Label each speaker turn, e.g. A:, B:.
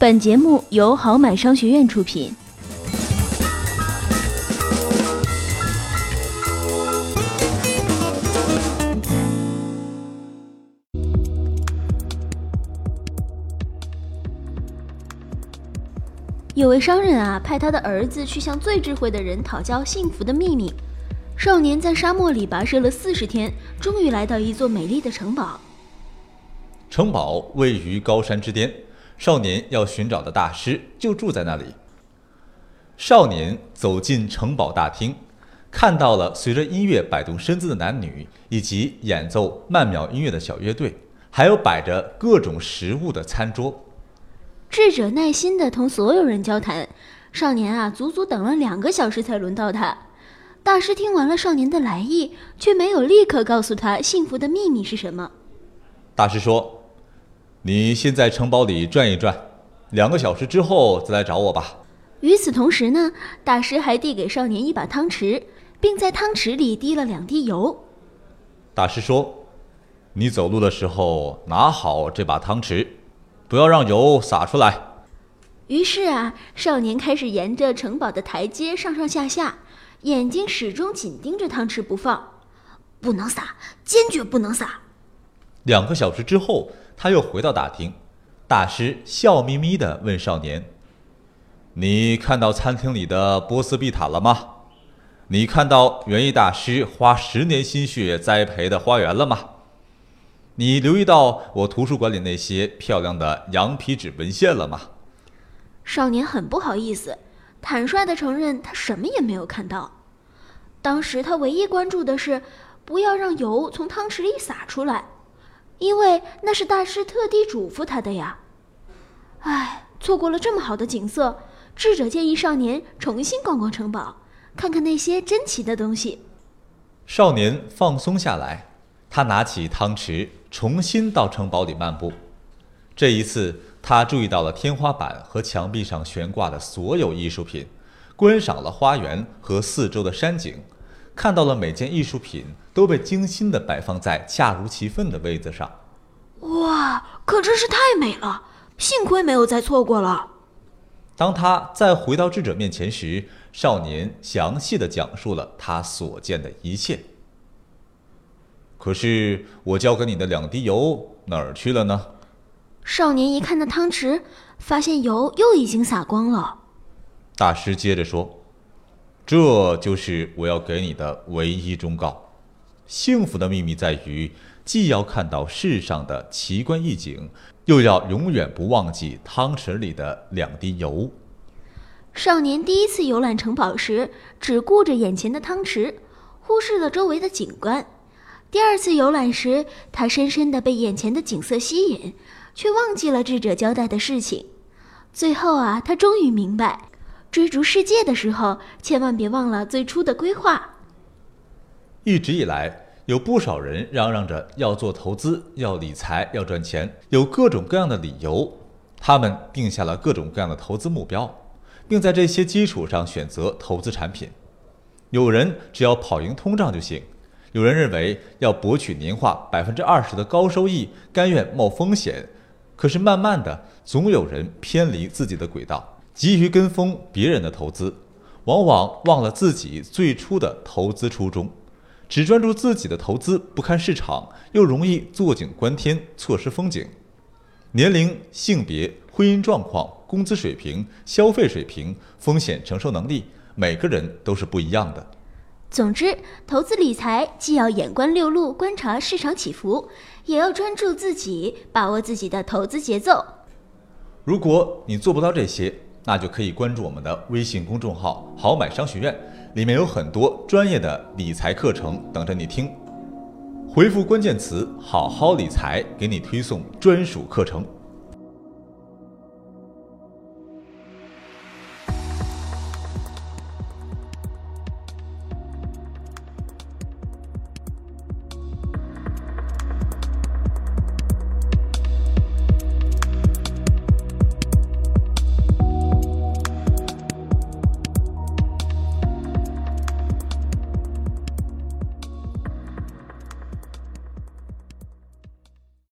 A: 本节目由豪买商学院出品。有位商人啊，派他的儿子去向最智慧的人讨教幸福的秘密。少年在沙漠里跋涉了四十天，终于来到一座美丽的城堡。
B: 城堡位于高山之巅，少年要寻找的大师就住在那里。少年走进城堡大厅，看到了随着音乐摆动身姿的男女，以及演奏曼妙音乐的小乐队，还有摆着各种食物的餐桌。
A: 智者耐心地同所有人交谈，少年啊，足足等了两个小时才轮到他。大师听完了少年的来意，却没有立刻告诉他幸福的秘密是什么。
B: 大师说。你先在城堡里转一转，两个小时之后再来找我吧。
A: 与此同时呢，大师还递给少年一把汤匙，并在汤匙里滴了两滴油。
B: 大师说：“你走路的时候拿好这把汤匙，不要让油洒出来。”
A: 于是啊，少年开始沿着城堡的台阶上上下下，眼睛始终紧盯着汤匙不放，不能洒，坚决不能洒。
B: 两个小时之后。他又回到大厅，大师笑眯眯地问少年：“你看到餐厅里的波斯地毯了吗？你看到园艺大师花十年心血栽培的花园了吗？你留意到我图书馆里那些漂亮的羊皮纸文献了吗？”
A: 少年很不好意思，坦率地承认他什么也没有看到。当时他唯一关注的是，不要让油从汤匙里洒出来。因为那是大师特地嘱咐他的呀。唉，错过了这么好的景色，智者建议少年重新逛逛城堡，看看那些珍奇的东西。
B: 少年放松下来，他拿起汤匙，重新到城堡里漫步。这一次，他注意到了天花板和墙壁上悬挂的所有艺术品，观赏了花园和四周的山景。看到了每件艺术品都被精心的摆放在恰如其分的位子上，
A: 哇，可真是太美了！幸亏没有再错过了。
B: 当他再回到智者面前时，少年详细的讲述了他所见的一切。可是我交给你的两滴油哪儿去了呢？
A: 少年一看那汤匙，发现油又已经洒光了。
B: 大师接着说。这就是我要给你的唯一忠告：幸福的秘密在于，既要看到世上的奇观异景，又要永远不忘记汤匙里的两滴油。
A: 少年第一次游览城堡时，只顾着眼前的汤匙，忽视了周围的景观；第二次游览时，他深深地被眼前的景色吸引，却忘记了智者交代的事情。最后啊，他终于明白。追逐世界的时候，千万别忘了最初的规划。
B: 一直以来，有不少人嚷嚷着要做投资、要理财、要赚钱，有各种各样的理由。他们定下了各种各样的投资目标，并在这些基础上选择投资产品。有人只要跑赢通胀就行，有人认为要博取年化百分之二十的高收益，甘愿冒风险。可是慢慢的，总有人偏离自己的轨道。急于跟风别人的投资，往往忘了自己最初的投资初衷，只专注自己的投资，不看市场，又容易坐井观天，错失风景。年龄、性别、婚姻状况、工资水平、消费水平、风险承受能力，每个人都是不一样的。
A: 总之，投资理财既要眼观六路，观察市场起伏，也要专注自己，把握自己的投资节奏。
B: 如果你做不到这些，那就可以关注我们的微信公众号“好买商学院”，里面有很多专业的理财课程等着你听。回复关键词“好好理财”，给你推送专属课程。